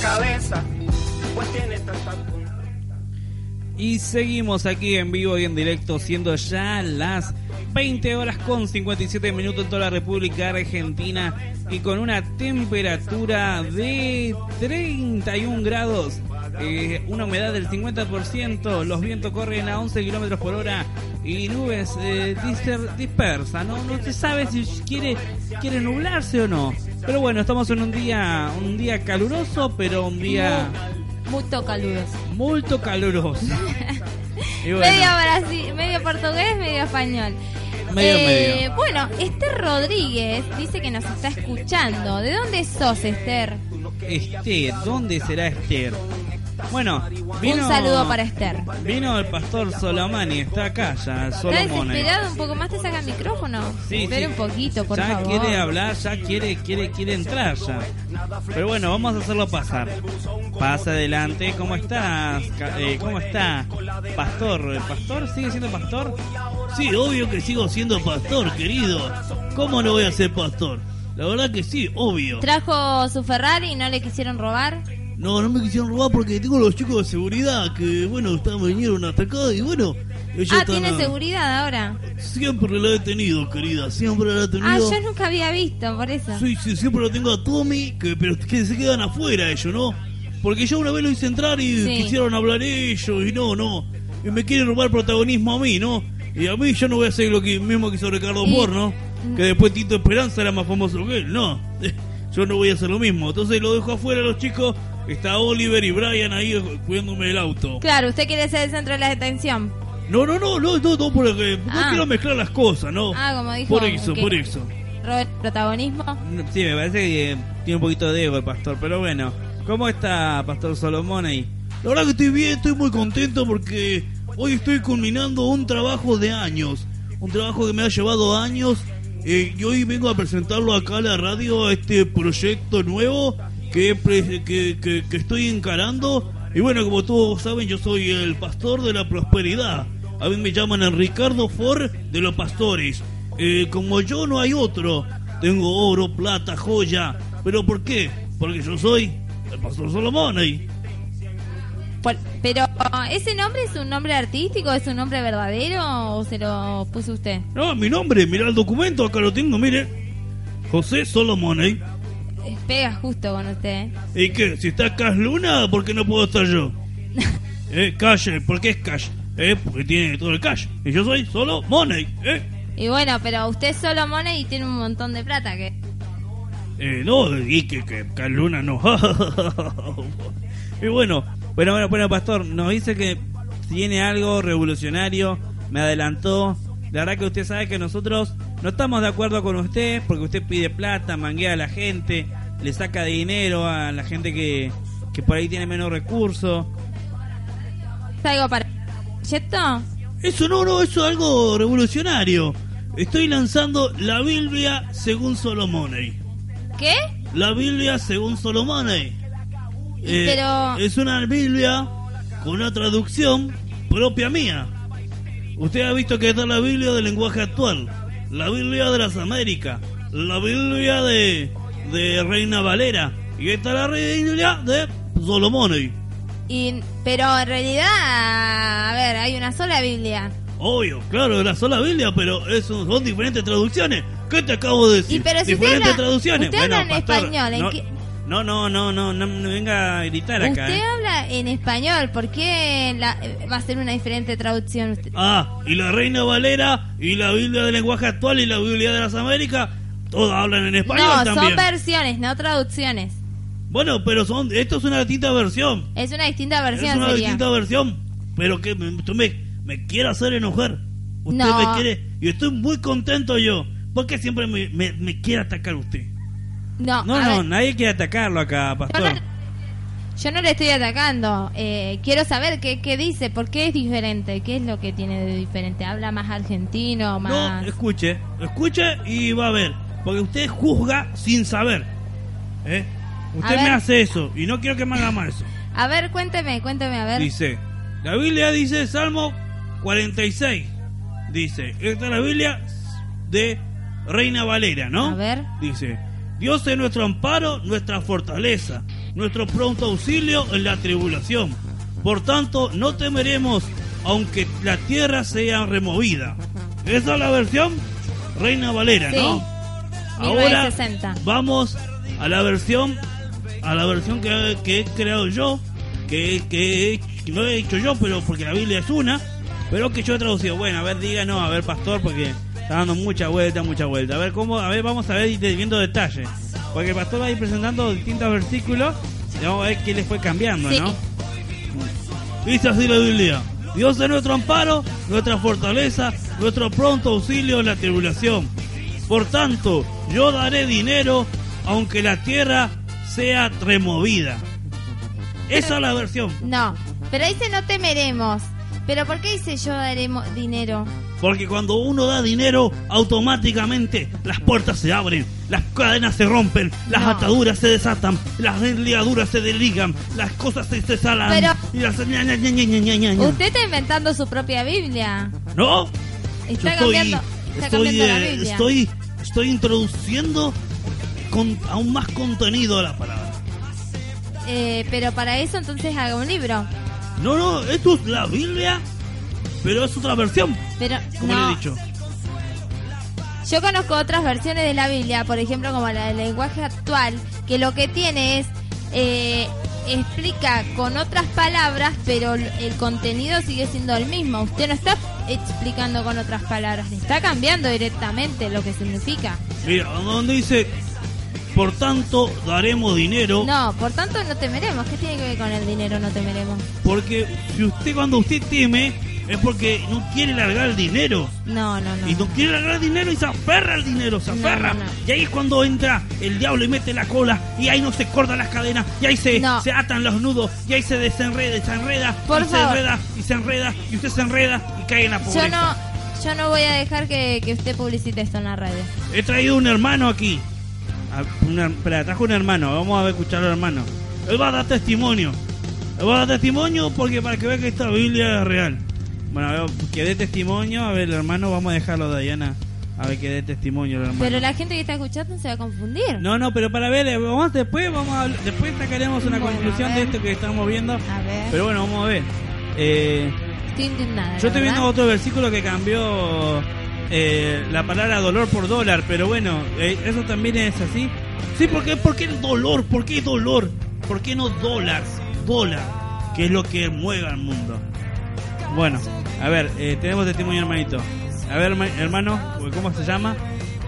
cabeza, pues tiene tanta Y seguimos aquí en vivo y en directo, siendo ya las 20 horas con 57 minutos en toda la República Argentina y con una temperatura de 31 grados, eh, una humedad del 50%, los vientos corren a 11 kilómetros por hora y nubes eh, dispersas, ¿no? No se sabe si quiere, quiere nublarse o no. Pero bueno, estamos en un día, un día caluroso, pero un día Muy caluroso. muy caluroso. Bueno, Medio, brasi- medio portugués, medio español. Medio, Eh, medio. Bueno, Esther Rodríguez dice que nos está escuchando. ¿De dónde sos, Esther? Esther, ¿dónde será Esther? Bueno, vino, Un saludo para Esther. Vino el pastor Solomani, está acá ya, ¿Está Solomone. desesperado? ¿Un poco más te saca el micrófono? Sí, Espera sí. un poquito, por ya favor. quiere hablar, ya quiere, quiere, quiere entrar ya. Pero bueno, vamos a hacerlo pasar. Pasa adelante, ¿cómo estás? Eh, ¿Cómo está? Pastor, ¿el pastor sigue siendo pastor? Sí, obvio que sigo siendo pastor, querido. ¿Cómo no voy a ser pastor? La verdad que sí, obvio. ¿Trajo su Ferrari y no le quisieron robar? No, no me quisieron robar porque tengo los chicos de seguridad que, bueno, están, vinieron hasta acá y bueno, ellos Ah, están... tiene seguridad ahora. Siempre la he tenido, querida, siempre la he tenido. Ah, yo nunca había visto, por eso. Sí, sí, siempre lo tengo a Tommy, que, pero que se quedan afuera ellos, ¿no? Porque yo una vez lo hice entrar y Sí. quisieron hablar ellos y no, no. Y me quieren robar protagonismo a mí, ¿no? Y a mí yo no voy a hacer lo que mismo que hizo Ricardo Y- Por, ¿no? Que después Tito Esperanza era más famoso que él, no. Yo no voy a hacer lo mismo. Entonces lo dejo afuera a los chicos. Está Oliver y Brian ahí cuidándome el auto. Claro, usted quiere ser el centro de la detención. No, no, no, no, no, no, porque no Ah. quiero mezclar las cosas, ¿no? Ah, como dijo. por eso, por eso. robe el protagonismo. Sí, me parece que tiene un poquito de ego el pastor, pero bueno. ¿Cómo está Pastor Solomón ahí? La verdad que estoy bien, estoy muy contento porque hoy estoy culminando un trabajo de años. Un trabajo que me ha llevado años. eh, y hoy vengo a presentarlo acá a la radio, a este proyecto nuevo que, que, que- que estoy encarando. Y bueno, como todos saben, yo soy el pastor de la prosperidad. A mí me llaman el Ricardo Ford de los pastores. Eh, como yo no hay otro. Tengo oro, plata, joya. ¿Pero por qué? Porque yo soy el pastor Solomón ahí. Pero, ¿ese nombre es un nombre artístico? ¿Es un nombre verdadero o se lo puso usted? No, mi nombre, mira el documento, acá lo tengo, mire. José Solomon, ¿eh? Pega justo con usted. ¿eh? ¿Y qué? Si está Cash Luna, ¿por qué no puedo estar yo? ¿Eh? Cash, eh, ¿por qué es Cash? ¿Eh? Porque tiene todo el cash. Y yo soy solo Money, ¿eh? Y bueno, pero usted es solo money y tiene un montón de plata. que Eh, no, y que, que Cash Luna no. y bueno, Bueno, bueno, bueno, Pastor, nos dice que tiene algo revolucionario, me adelantó. La verdad que usted sabe que nosotros no estamos de acuerdo con usted porque usted pide plata, manguea a la gente, le saca dinero a la gente que, que por ahí tiene menos recursos. ¿Es algo para proyecto? eso no, no, eso es algo revolucionario. Estoy lanzando la Biblia según Solomone. ¿Qué? La Biblia según Solomone. Y pero- Es una Biblia con una traducción propia mía. Usted ha visto que está la Biblia del lenguaje actual, la Biblia de las Américas, la Biblia de, de Reina Valera y esta es la Biblia de Solomone. Y, pero en realidad, a ver, hay una sola Biblia. Obvio, claro, es la sola Biblia, pero es un- son diferentes traducciones. ¿Qué te acabo de decir? Y pero si usted diferentes habla- traducciones. usted habla en pastor, español, ¿en no, qué- no, no, no, no, no, no venga a gritar acá. Usted ¿eh? habla en español, ¿por qué la- va a ser una diferente traducción? usted? Ah, y la Reina Valera, y la Biblia del lenguaje actual, y la Biblia de las Américas, todas hablan en español no, también. son versiones, no traducciones. Bueno, pero son, esto es una distinta versión. Es una distinta Es versión, una sería. distinta versión. Pero que me, usted me, me quiere hacer enojar. Usted No. me quiere, y estoy muy contento yo. Porque siempre me, me, me quiere atacar usted. No, No, no, nadie quiere atacarlo acá, yo, Pastor. no, yo no le estoy atacando. Eh, quiero saber qué, qué dice, por qué es diferente, qué es lo que tiene de diferente. ¿Habla más argentino, No, más...? escuche, escuche y va a ver. Porque usted juzga sin saber. ¿Eh? Usted A me ver. hace eso y no quiero que me haga más eso. A ver, cuénteme, cuénteme, a ver. Dice, la Biblia dice, Salmo 46, dice, esta es la Biblia de Reina Valera, ¿no? A ver. Dice, Dios es nuestro amparo, nuestra fortaleza, nuestro pronto auxilio en la tribulación. Por tanto, no temeremos, aunque la tierra sea removida. Esa es la versión Reina Valera, Sí. ¿no? Ahora 1960. vamos a la versión a la versión que, que he creado yo, que, que, que no he hecho yo, pero porque la Biblia es una, pero que yo he traducido. Bueno, a ver, díganos, a ver, pastor, porque está dando mucha vuelta, mucha vuelta. A ver, cómo, a ver, vamos a ver y viendo detalles. Porque el pastor va a ir presentando distintos versículos y vamos a ver qué les fue cambiando, Sí. ¿no? Dice así la Biblia. Dios es nuestro amparo, nuestra fortaleza, nuestro pronto auxilio en la tribulación. Por tanto, yo daré dinero aunque la tierra sea removida. Esa es la versión. No, pero dice no temeremos. ¿Pero por qué dice yo daremos dinero? Porque cuando uno da dinero, automáticamente las puertas se abren, las cadenas se rompen, las No. ataduras se desatan, las ligaduras se desligan, las cosas se, se salan. Pero- y las... ña, ña, ña. Usted está inventando su propia Biblia. ¿No? Está Yo cambiando, está estoy, cambiando la eh, Biblia. estoy, estoy introduciendo con, aún más contenido a la palabra. Eh, pero para eso entonces haga un libro. No, no, esto es la Biblia, pero es otra versión, Pero como no, le he dicho. yo conozco otras versiones de la Biblia, por ejemplo como la del lenguaje actual, que lo que tiene es eh, explica con otras palabras, pero el contenido sigue siendo el mismo. Usted no está explicando con otras palabras, está cambiando directamente lo que significa. Mira, donde dice, por tanto, daremos dinero, No, por tanto no temeremos. ¿Qué tiene que ver con el dinero? No temeremos. porque si usted cuando usted teme, es porque no quiere largar el dinero. No, no, no. Y no quiere largar el dinero y se aferra al dinero, se aferra. no, no. Y ahí es cuando entra el diablo y mete la cola. Y ahí no se cortan las cadenas. Y ahí se, se atan los nudos. Y ahí se desenreda, se enreda. Por y se enreda, y se enreda. Y usted se enreda y cae en la pobreza. Yo no, yo no voy a dejar que, que usted publicite esto en la radio. He traído un hermano aquí. A- un her- espera, trajo un hermano. Vamos a ver, escuchar al hermano. Él va a dar testimonio. Él va a dar testimonio porque para que vea que esta Biblia es real. Bueno, a ver, que dé testimonio. A ver, el hermano, vamos a dejarlo, Diana. A ver, que dé testimonio el hermano. Pero la gente que está escuchando se va a confundir. No, no, pero para ver, eh, vamos después, vamos a, después sacaremos una Bueno, conclusión de esto que estamos viendo. A ver. Pero bueno, vamos a ver. Eh, Estoy indignada. yo estoy viendo otro versículo que cambió eh, la palabra dolor por dólar, pero bueno, eh, eso también es así. Sí, porque ¿por qué el dolor? ¿Por qué dolor? ¿Por qué no dólar? Dólar, que es lo que mueve al mundo. Bueno, a ver, eh, tenemos testimonio, hermanito. A ver, herma- hermano, ¿cómo se llama?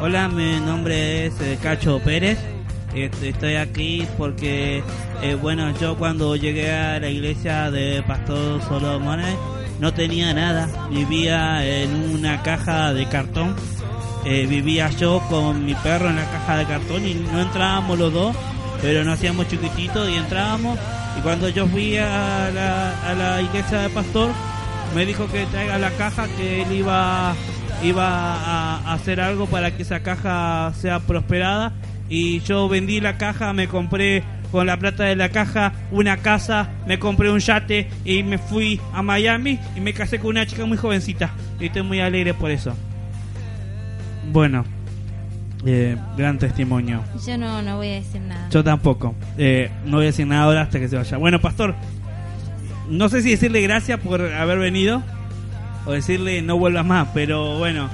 Hola, mi nombre es eh, Cacho Pérez. Este, Estoy aquí porque, eh, bueno, yo cuando llegué a la iglesia de Pastor Solomone no tenía nada. Vivía en una caja de cartón. Eh, vivía yo con mi perro en la caja de cartón y no entrábamos los dos, pero nos hacíamos chiquititos y entrábamos. Y cuando yo fui a la, a la iglesia de Pastor, me dijo que traiga la caja, que él iba iba a, hacer algo para que esa caja sea prosperada y yo vendí la caja, me compré con la plata de la caja una casa, me compré un yate y me fui a Miami y me casé con una chica muy jovencita y estoy muy alegre por eso. Bueno, eh, gran testimonio. Yo no, no voy a decir nada. Yo tampoco. Eh, no voy a decir nada ahora hasta que se vaya. Bueno, pastor, no sé si decirle gracias por haber venido o decirle no vuelvas más, pero bueno,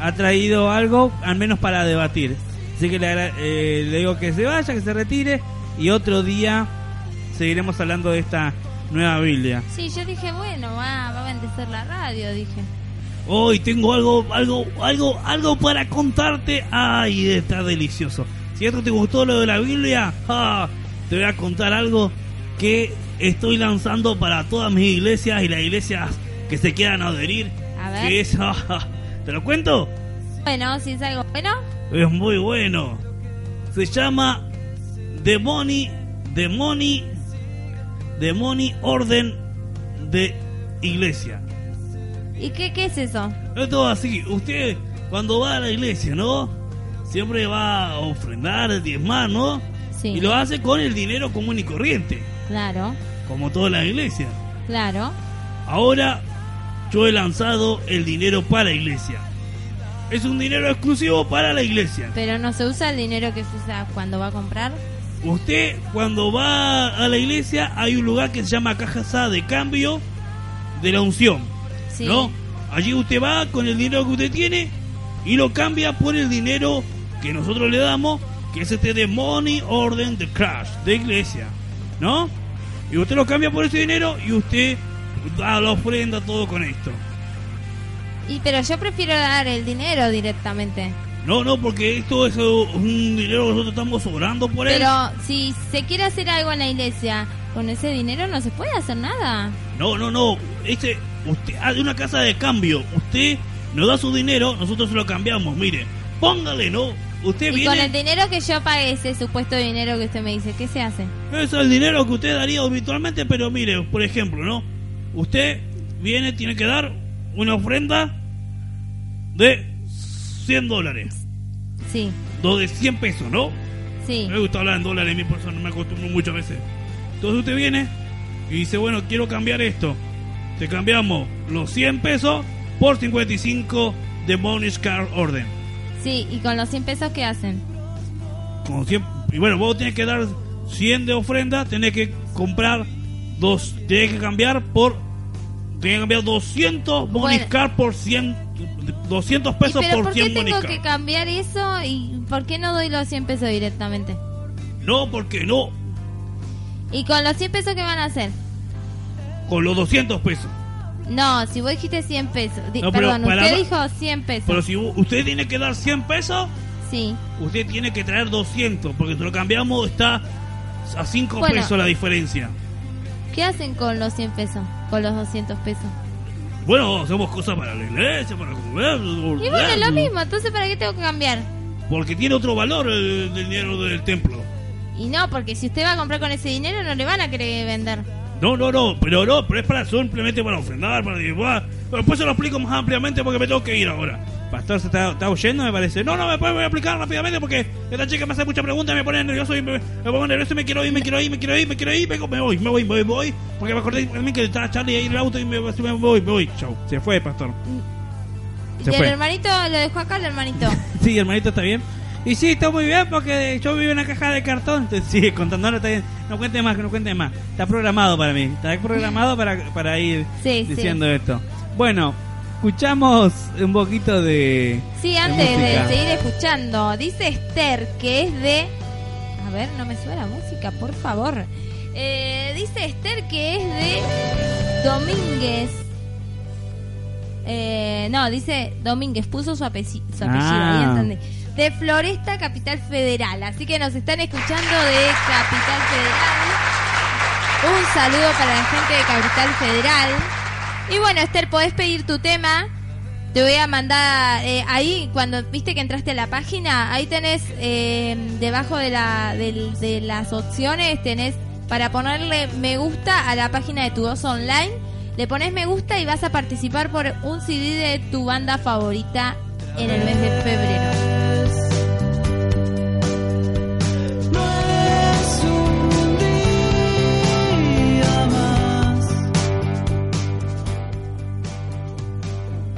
ha traído algo al menos para debatir. Así que le, eh, le digo que se vaya, que se retire y otro día seguiremos hablando de esta nueva Biblia. Sí, yo dije, bueno, va, va a bendecer la radio, dije. Hoy tengo algo, algo, algo, algo para contarte. Ay, está delicioso. Si esto te gustó lo de la Biblia, ah, te voy a contar algo que estoy lanzando para todas mis iglesias y las iglesias que se quieran adherir. A ver. Que es, ah, ¿Te lo cuento? Bueno, si es algo bueno, Es muy bueno. Se llama Demoni, Demoni, Demoni Orden de Iglesia. ¿y qué, qué es eso? Esto es así, usted cuando va a la iglesia, ¿no? Siempre va a ofrendar, diezmar, ¿no? Sí. Y lo hace con el dinero común y corriente, Claro, como todas las iglesias. claro. Ahora yo he lanzado el dinero para la iglesia. Es un dinero exclusivo para la iglesia. Pero no se usa el dinero que se usa cuando va a comprar. usted cuando va a la iglesia hay un lugar que se llama caja de cambio de la unción, Sí. ¿no? Allí usted va con el dinero que usted tiene y lo cambia por el dinero que nosotros le damos, que es este de Money Orden de Crash, de iglesia, ¿no? Y usted lo cambia por ese dinero y usted da la ofrenda todo con esto. Y pero yo prefiero dar el dinero directamente. No, no, porque esto es un dinero que nosotros estamos sobrando por él. Pero si se quiere hacer algo en la iglesia, con ese dinero no se puede hacer nada. No, no, no. Este, usted hace una casa de cambio. Usted nos da su dinero, nosotros se lo cambiamos. Mire, póngale, ¿no? Usted Y con el dinero que yo pague, ese supuesto dinero que usted me dice, ¿qué se hace? Es el dinero que usted daría habitualmente, pero mire, por ejemplo, ¿no? Usted viene, tiene que dar una ofrenda de 100 dólares. Sí, Do de 100 pesos, ¿no? sí. Me gusta hablar en dólares, mi persona no me acostumbro muchas veces. Entonces usted viene y dice, bueno, quiero cambiar esto. Te cambiamos los 100 pesos por 55 de Monish Card Orden. Sí, y con los 100 pesos, ¿qué hacen? Como 100, y bueno, vos tenés que dar 100 de ofrenda, tenés que comprar dos, tenés que cambiar por, tenés que cambiar 200 Monish Bueno. Por 100, 200 ¿Y pesos pero por por qué 100 Monish tengo que cambiar eso y por qué no doy los 100 pesos directamente? No, porque no, ¿Y con los 100 pesos qué van a hacer? con los 200 pesos. No, si vos dijiste 100 pesos. Di- No, perdón, para- usted dijo 100 pesos. Pero si usted tiene que dar 100 pesos, Sí. usted tiene que traer 200, porque si lo cambiamos está a 5 Bueno. pesos la diferencia. ¿Qué hacen con los 100 pesos? Con los 200 pesos. Bueno, hacemos cosas para la iglesia, para comer. Y bueno, es lo mismo. Entonces, ¿para qué tengo que cambiar? Porque tiene otro valor el, el dinero del templo. Y no, porque si usted va a comprar con ese dinero, no le van a querer vender. No, no, no, pero no, pero es para simplemente para ofrendar, para dibujar. Pero después se lo explico más ampliamente porque me tengo que ir ahora. Pastor, ¿se está, está oyendo, me parece? No, no, me puede explicar rápidamente porque esta chica me hace muchas preguntas, me pone nervioso y me, me pongo nervioso y me quiero ir, me quiero ir, me quiero ir, me quiero ir, vengo, me voy, me voy, me voy, me voy, porque me acordé también que estaba Charlie ahí en el auto y me, me voy, me voy, chau. Se fue, pastor. Y Se el fue. hermanito lo dejó acá, el hermanito. Sí, hermanito, está bien. Y sí, está muy bien porque yo vivo en una caja de cartón. Entonces, sigue contando, no, está bien. No cuente más, que no cuente más. Está programado para mí. Está programado para, para ir Sí, sí. diciendo esto. Bueno, escuchamos un poquito de. Sí, antes de, seguir escuchando, dice Esther que es de. A ver, no me suena música, por favor. Eh, dice Esther que es de Domínguez. Eh, no, dice Domínguez, puso su, apellido, su apellido, Ah. ahí entendí. De Floresta, Capital Federal. Así que nos están escuchando de Capital Federal. Un saludo para la gente de Capital Federal. Y bueno, Esther, podés pedir tu tema. Te voy a mandar eh, ahí, cuando viste que entraste a la página, ahí tenés eh, debajo de, de las opciones, tenés para ponerle me gusta a la página de tu voz online. Le pones me gusta y vas a participar por un CD de tu banda favorita en el mes de febrero.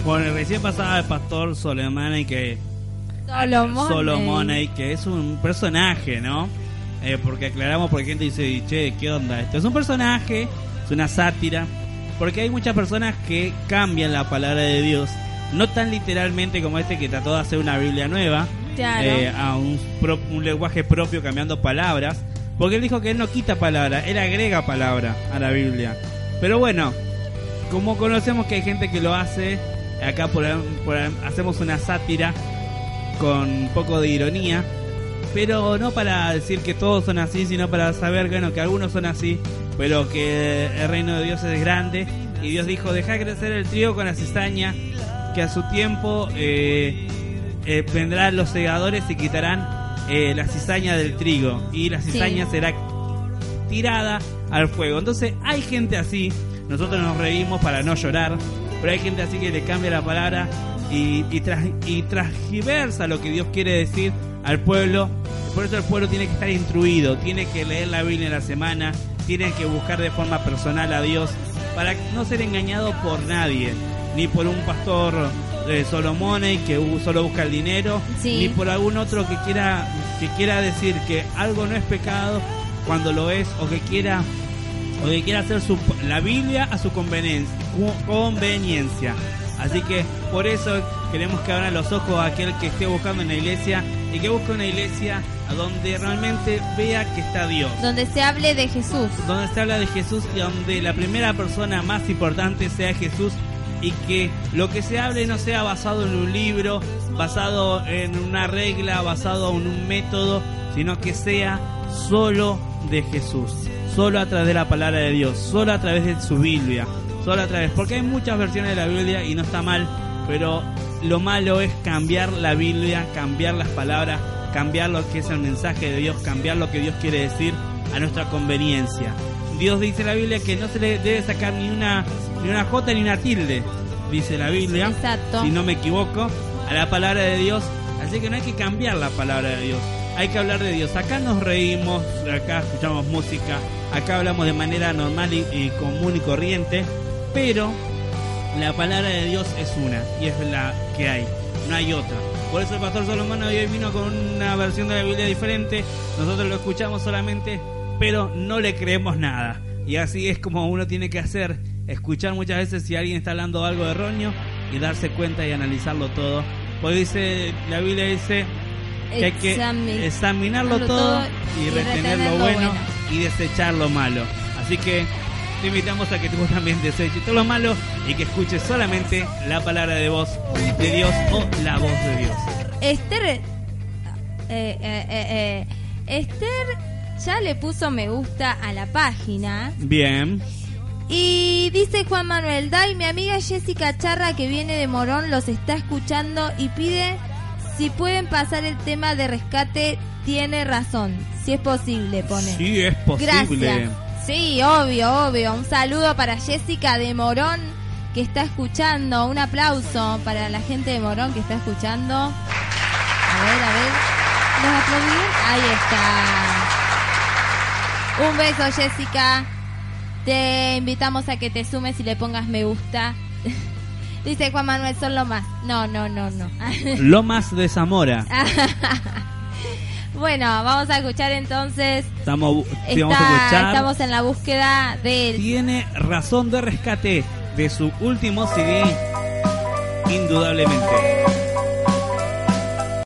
Bueno, recién pasaba el pastor Solomon que. Solomon. Solomon, que es un personaje, ¿no? Eh, porque aclaramos, porque gente dice, che, ¿qué onda? Esto es un personaje, es una sátira. Porque hay muchas personas que cambian la palabra de Dios, no tan literalmente como este que trató de hacer una Biblia nueva, Claro. eh, a un, pro- un lenguaje propio cambiando palabras. Porque él dijo que él no quita palabras, él agrega palabra a la Biblia. Pero bueno, como conocemos que hay gente que lo hace, acá por, por- hacemos una sátira con un poco de ironía, pero no para decir que todos son así, sino para saber bueno, que algunos son así, pero que el reino de Dios es grande y Dios dijo, deja crecer el trigo con la cizaña, que a su tiempo eh, eh, vendrán los segadores y quitarán eh, la cizaña del trigo y la cizaña Sí. será tirada al fuego. Entonces hay gente así, nosotros nos reímos para no llorar, pero hay gente así que le cambia la palabra y, y, tras- y transgiversa lo que Dios quiere decir al pueblo. Por eso el pueblo tiene que estar instruido, tiene que leer la Biblia en la semana, tiene que buscar de forma personal a Dios para no ser engañado por nadie, ni por un pastor de Solomone que solo busca el dinero, Sí. ni por algún otro que quiera que quiera decir que algo no es pecado cuando lo es o que quiera o que quiera hacer su, la Biblia a su conveniencia, conveniencia. Así que por eso queremos que abran los ojos a aquel que esté buscando en la iglesia y que busque una iglesia donde realmente vea que está Dios. Donde se hable de Jesús. Donde se habla de Jesús y donde la primera persona más importante sea Jesús y que lo que se hable no sea basado en un libro, basado en una regla, basado en un método, sino que sea solo de Jesús, solo a través de la palabra de Dios, solo a través de su Biblia, solo a través, porque hay muchas versiones de la Biblia y no está mal, pero lo malo es cambiar la Biblia, cambiar las palabras, cambiar lo que es el mensaje de Dios, cambiar lo que Dios quiere decir a nuestra conveniencia. Dios dice en la Biblia que no se le debe sacar ni una ni una jota ni una tilde, dice la Biblia, Exacto. si no me equivoco, a la palabra de Dios. Así que no hay que cambiar la palabra de Dios, hay que hablar de Dios. Acá nos reímos, acá escuchamos música, acá hablamos de manera normal y, y común y corriente, pero la palabra de Dios es una y es la que hay, no hay otra. Por eso el pastor Solomón hoy vino con una versión de la Biblia diferente, nosotros lo escuchamos solamente, pero no le creemos nada. Y así es como uno tiene que hacer, escuchar muchas veces si alguien está hablando algo erróneo y darse cuenta y analizarlo todo. Pues dice, la Biblia dice que hay que Exami- examinarlo todo todo y y retener lo lo bueno bueno. y desechar lo malo. Así que te invitamos a que tú también deseches todo lo malo y que escuches solamente la palabra de voz de Dios o la voz de Dios. Esther. eh, eh, eh, eh, Esther ya le puso me gusta a la página. Bien, Y dice Juan Manuel Day, mi amiga Jessica Charra que viene de Morón los está escuchando y pide si pueden pasar el tema de rescate. Tiene razón, si es posible, pone. sí es posible. Gracias. Sí, obvio, obvio. Un saludo para Jessica de Morón que está escuchando. Un aplauso para la gente de Morón que está escuchando. A ver, a ver. ¿Los aplaudí? Ahí está. Un beso, Jessica. Te invitamos a que te sumes y le pongas me gusta. Dice Juan Manuel, son lo más. No, no, no, no. Lomas de Zamora. bueno, vamos a escuchar entonces. Estamos, vamos Está- a escuchar. estamos en la búsqueda del Tiene razón de rescate de su último CD, indudablemente.